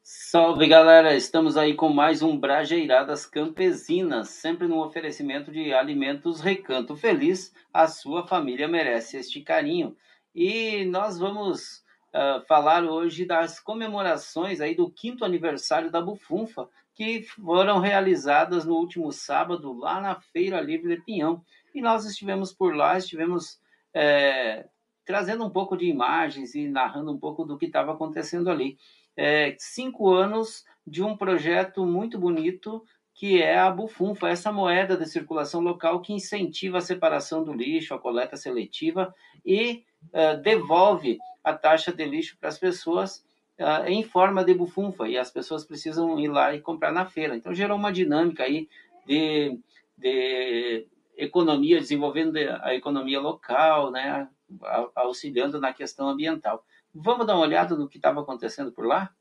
Salve galera, estamos aí com mais um Brajeiradas Campesinas, sempre no oferecimento de alimentos Recanto Feliz. A sua família merece este carinho. E nós vamos ah, falar hoje das comemorações aí do quinto aniversário da Bufunfa, que foram realizadas no último sábado lá na Feira Livre de Pinhão. E nós estivemos por lá, estivemos eh, trazendo um pouco de imagens e narrando um pouco do que estava acontecendo ali é, cinco anos de um projeto muito bonito que é a Bufunfa, essa moeda de circulação local que incentiva a separação do lixo, a coleta seletiva e devolve a taxa de lixo para as pessoas ah, em forma de bufunfa e as pessoas precisam ir lá e comprar na feira. Então gerou uma dinâmica aí de, de economia, desenvolvendo a economia local, né, auxiliando na questão ambiental. Vamos dar uma olhada no que estava acontecendo por lá?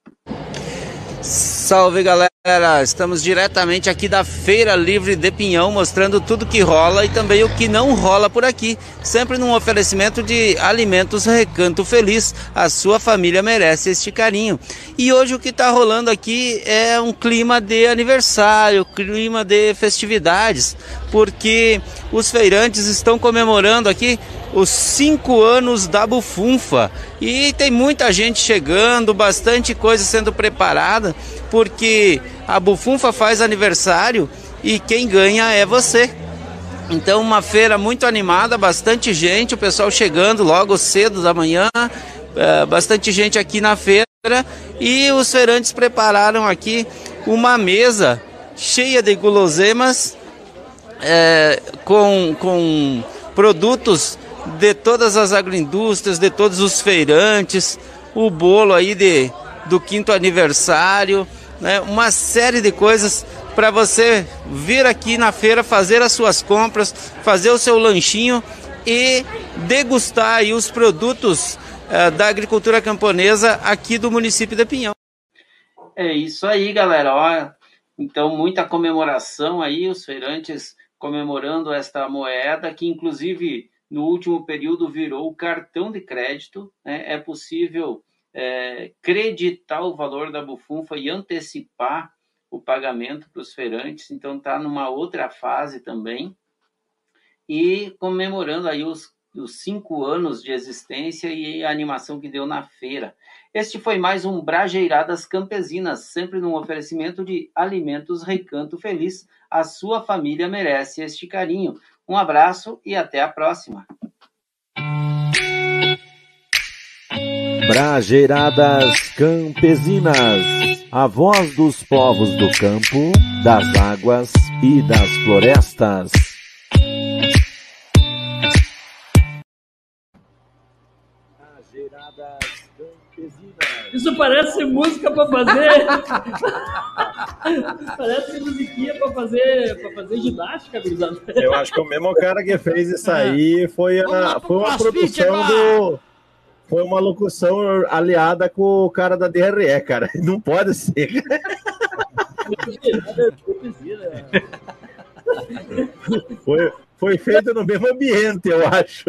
Salve galera, estamos diretamente aqui da Feira Livre de Pinhão, mostrando tudo que rola e também o que não rola por aqui. Sempre num oferecimento de alimentos Recanto Feliz. A sua família merece este carinho. E hoje o que está rolando aqui é um clima de aniversário, clima de festividades, porque os feirantes estão comemorando aqui os cinco anos da Bufunfa. E tem muita gente chegando, bastante coisa sendo preparada, porque a Bufunfa faz aniversário e quem ganha é você. Então, uma feira muito animada, bastante gente, o pessoal chegando logo cedo da manhã, é, bastante gente aqui na feira e os feirantes prepararam aqui uma mesa cheia de guloseimas é, com, com produtos de todas as agroindústrias, de todos os feirantes, o bolo aí de, do quinto aniversário, né? uma série de coisas para você vir aqui na feira fazer as suas compras, fazer o seu lanchinho e degustar aí os produtos uh, da agricultura camponesa aqui do município de Pinhão. É isso aí, galera. Ó, então, muita comemoração aí, os feirantes comemorando esta moeda, que inclusive no último período virou cartão de crédito. Né? É possível é, creditar o valor da bufunfa e antecipar o pagamento para os feirantes, então está numa outra fase também. E comemorando aí os, os cinco anos de existência e a animação que deu na feira. Este foi mais um Brajeiradas Campesinas, sempre num oferecimento de alimentos Recanto Feliz. A sua família merece este carinho. Um abraço e até a próxima. Brajeiradas Campesinas, a voz dos povos do campo, das águas e das florestas. Isso parece música para fazer. parece musiquinha para fazer, pra fazer ginástica, gurizada. Eu acho que o mesmo cara que fez isso aí foi, a, foi uma produção do. Foi uma locução aliada com o cara da DRE, cara. Não pode ser. Foi, foi feito no mesmo ambiente, eu acho.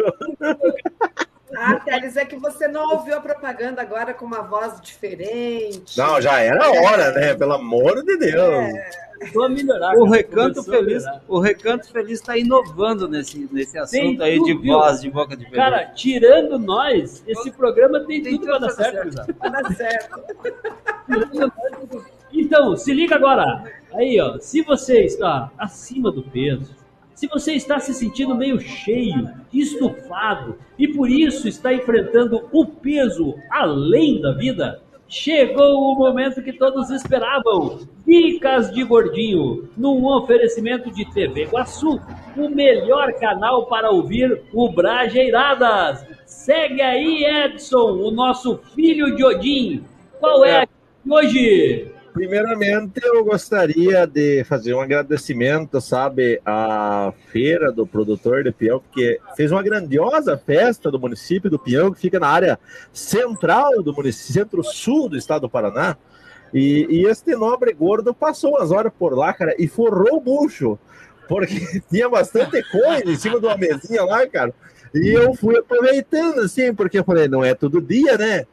Ah, Teles, é que você não ouviu a propaganda agora com uma voz diferente. Não, já era hora, né? Pelo amor de Deus. É. Melhorar, o Recanto Feliz, o Recanto Feliz está inovando nesse, nesse assunto aí de voz, de boca de velho. Cara, tirando nós, esse programa tem, tem tudo para dar certo. Para dar certo. então, se liga agora. Aí, ó, se você está acima do peso, se você está se sentindo meio cheio, estufado e por isso está enfrentando o peso além da vida, chegou o momento que todos esperavam. Dicas de Gordinho, num oferecimento de TV Guaçu, o melhor canal para ouvir o Brajeiradas. Segue aí, Edson, o nosso filho de Odin. Qual é a de hoje? Primeiramente, eu gostaria de fazer um agradecimento, sabe, à feira do produtor de Pião, porque fez uma grandiosa festa do município do Pião, que fica na área central do município, centro-sul do estado do Paraná. E, e este nobre gordo passou umas horas por lá, cara, e forrou o bucho, porque tinha bastante coisa em cima de uma mesinha lá, cara. E eu fui aproveitando, assim, porque eu falei, não é todo dia, né?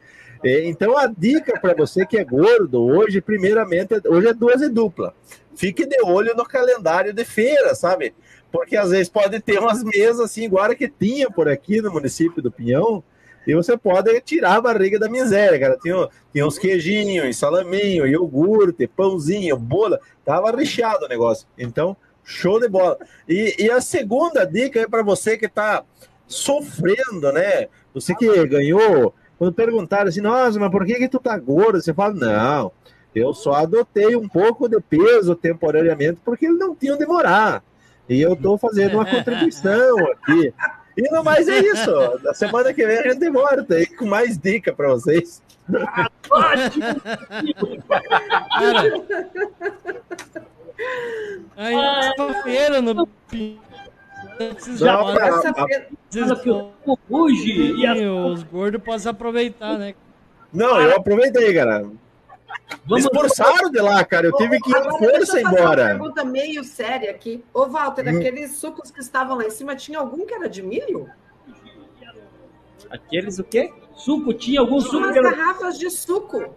É, então, a dica para você que é gordo, hoje, primeiramente, hoje é duas e dupla. Fique de olho no calendário de feira, sabe? Porque às vezes pode ter umas mesas assim, igual que tinha por aqui no município do Pinhão, e você pode tirar a barriga da miséria, cara. Tinha, tinha uns queijinhos, salaminho, iogurte, pãozinho, bola, tava recheado o negócio. Então, show de bola. E, e a segunda dica é para você que está sofrendo, né? Você que ganhou quando perguntaram assim, nossa, mas por que, que tu tá gordo? Você fala, não, eu só adotei um pouco de peso temporariamente porque ele não tinha onde morar. E eu estou fazendo uma contribuição aqui. E no mais é isso. Na semana que vem a gente volta aí com mais dica para vocês. Aí, feira no já essa Ruge e os gordos podem aproveitar, né? Não, eu aproveitei, cara. Expulsaram de lá, cara. Eu tive que ir Agora, força fazer uma embora. pergunta meio séria aqui. Ô, Walter, Hum. aqueles sucos que estavam lá em cima, tinha algum que era de milho? Aqueles o quê? Suco, tinha algum Tinha suco umas era... garrafas de suco.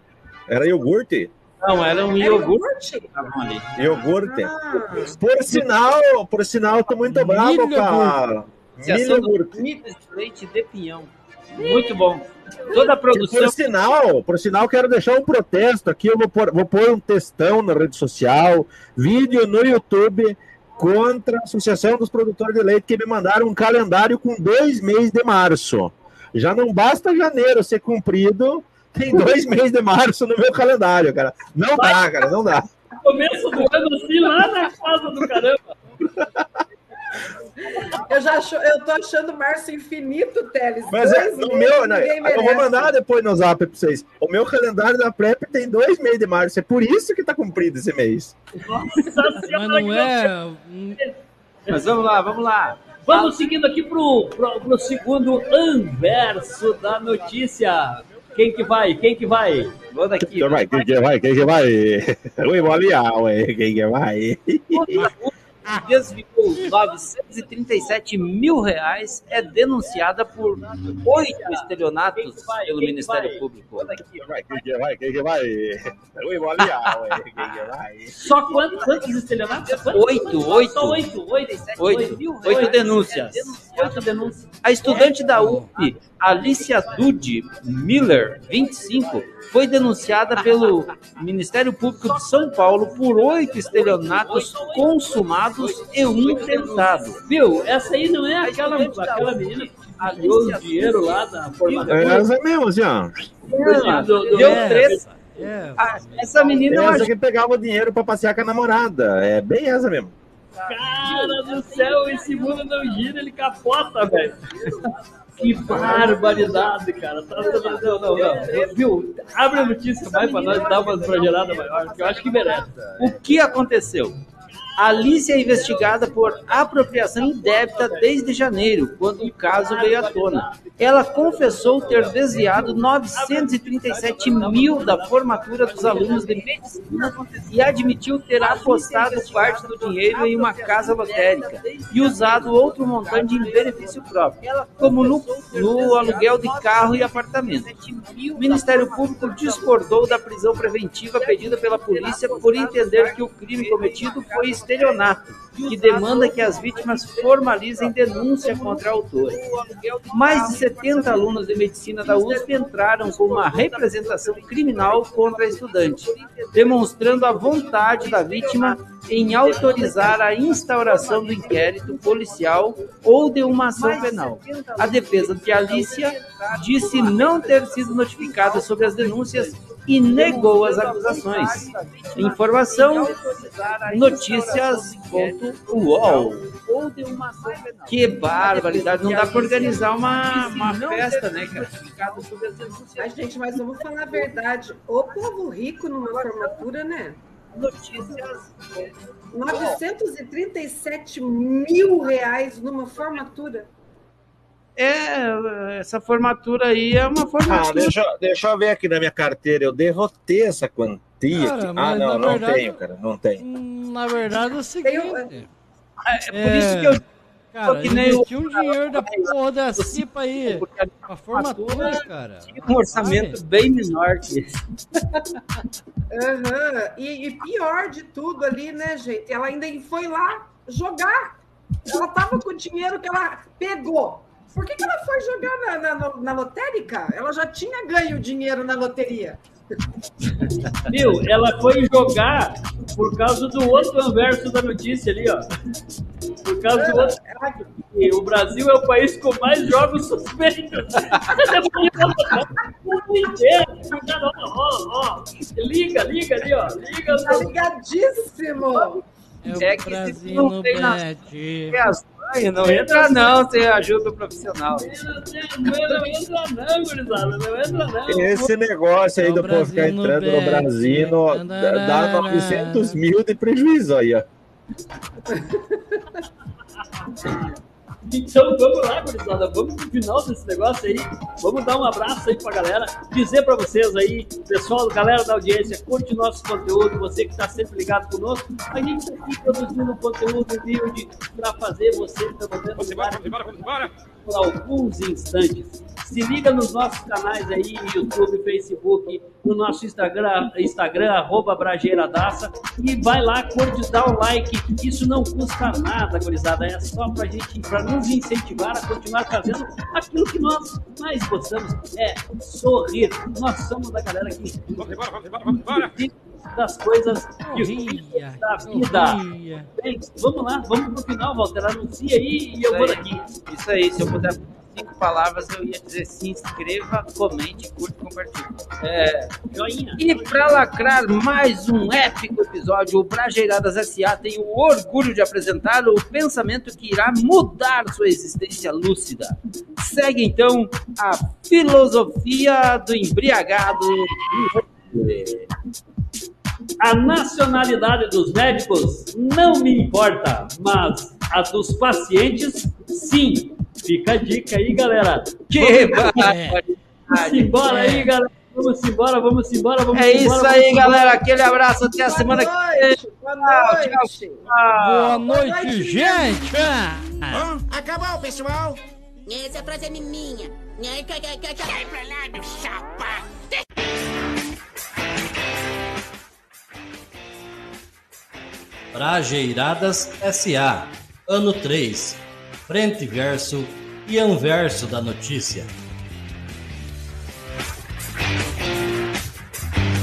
Era iogurte? Não, era um iogurte. iogurte? que estavam ali. Iogurte. Ah, Por sinal, por sinal, eu tô muito bravo com a Associação milho iogurte. Milho de Leite de Pinhão. Muito bom. Toda a produção... Por sinal, por sinal, quero deixar um protesto aqui. Eu vou pôr, vou pôr um textão na rede social, vídeo no YouTube contra a Associação dos Produtores de Leite que me mandaram um calendário com dois meses de março. Já não basta janeiro ser cumprido, tem dois meses de março no meu calendário, cara. Não dá, cara, não dá. Começo do ano assim, lá na casa do caramba. eu já acho, eu tô achando março infinito, Teles. Mas é, Dois o meses, meu, né, ninguém eu vou mandar depois no zap pra vocês. O meu calendário da PrEP tem dois meses de março, é por isso que tá cumprido esse mês. Mas não é. Mas vamos lá, vamos lá. Vamos seguindo aqui pro, pro, pro segundo anverso da notícia. Quem que vai? Quem que vai? Vou daqui. Quem vai? Quem que vai? Quem que vai? Bolear, ué. Quem que vai? desviou 937 mil reais é denunciada por oito estelionatos pelo Ministério Público. Quem vai? Quem que vai? Quem que vai? Ué. Quem que vai? Só quantos, quantos estelionatos? Oito, oito. Oito, oito. Oito, oito denúncias. Oito denúncias. A estudante da UF, Alicia Dude Miller, 25, foi denunciada pelo Ministério Público de São Paulo por oito estelionatos consumados e um tentado. Viu? Essa aí não é aquela, aquela menina que o dinheiro lá da formatura. É essa mesmo, assim, ó. Deu treta. Ah, essa menina eu Essa acho que pegava o dinheiro pra passear com a namorada. É bem essa mesmo. Cara do céu, esse mundo não gira, ele capota, velho. Que barbaridade, cara. Tá, não, não, não. Viu? Abre a notícia mais pra nós dar uma exagerada maior, que eu acho que merece. O que aconteceu? Alice é investigada por apropriação indébita desde janeiro, quando o caso veio à tona. Ela confessou ter desviado 937 mil da formatura dos alunos de medicina e admitiu ter apostado parte do dinheiro em uma casa lotérica e usado outro montante em benefício próprio, como no, no aluguel de carro e apartamento. O Ministério Público discordou da prisão preventiva pedida pela polícia por entender que o crime cometido foi estelionato, que demanda que as vítimas formalizem denúncia contra a autora. Mais de 70 alunos de medicina da USP entraram com uma representação criminal contra a estudante, demonstrando a vontade da vítima em autorizar a instauração do inquérito policial ou de uma ação penal. A defesa de Alicia disse não ter sido notificada sobre as denúncias e negou as acusações. Informação notícias.uol. Que barbaridade, não dá para organizar uma, uma festa, né, cara? Mas, gente, mas vamos falar a verdade. O povo rico numa formatura, né? Notícias. 937 mil reais numa formatura. É, essa formatura aí é uma Ah, formatura. deixa, deixa eu ver aqui na minha carteira. Eu devo ter essa quantia. Cara. Ah, não, não verdade- tenho, cara. Não tenho. Na verdade é o seguinte. É por isso que eu Cara, que nem o- investir um dinheiro da porra da CIPA aí. Pra formatura, cara. um orçamento bem menor que esse. Aham. E, e pior de tudo ali, né, gente? Ela ainda foi lá jogar. Ela tava com o dinheiro que ela pegou. Por que, que ela foi jogar na, na, na- na lotérica? Ela já tinha ganho dinheiro na loteria. Viu? Ela foi jogar por causa do outro anverso da notícia ali, ó. Por causa do outro. O Brasil é o país com mais jogos suspeitos. O mundo inteiro. Ó, ó, ó. Liga, liga ali, ó. Liga. Tá ligadíssimo. É que se não tem nas as mães, não entra não sem ajuda profissional. Não entra não, gurizada. Não entra não. Esse negócio aí do povo ficar no entrando no. Brasil no- dá dá 900 mil de prejuízo aí, ó. Então vamos lá, gurizada, vamos pro final desse negócio aí. Vamos dar um abraço aí pra galera. Dizer pra vocês aí, pessoal, galera da audiência, curte nosso conteúdo, você que tá sempre ligado conosco. A gente tá aqui produzindo conteúdo humilde pra fazer você também. Vamos embora, vamos embora, vamos embora. Por alguns instantes. Se liga nos nossos canais aí, YouTube, Facebook, no nosso Instagram, Instagram, arroba e vai lá, curte, dá um like. Isso não custa nada, gurizada. É só pra gente, pra nos incentivar a continuar fazendo aquilo que nós mais gostamos, é sorrir. Nós somos da galera que. Vamos embora, vamos embora, vamos embora. Das coisas Sorria, da vida. Bem, vamos lá, vamos pro final, Walter. Anuncia aí e eu vou daqui. Isso aí, se eu puder cinco palavras, eu ia dizer se inscreva, comente, curte e compartilhe. É, joinha. E para lacrar mais um épico episódio, o Brajeiradas SA tem o orgulho de apresentar o pensamento que irá mudar sua existência lúcida. Segue então a filosofia do embriagado. A nacionalidade dos médicos não me importa, mas a dos pacientes, sim. Fica a dica aí, galera. Que Vamos barbaridade. embora aí, galera. Vamos embora, vamos embora, vamos É embora. isso vamos aí, embora. galera. Aquele abraço, até a semana que vem. Boa noite. Boa noite, gente! Acabou, pessoal. Essa frase é minha. Sai pra lá, meu chapa. Brajeiradas SA, ano 3, frente verso e anverso da notícia.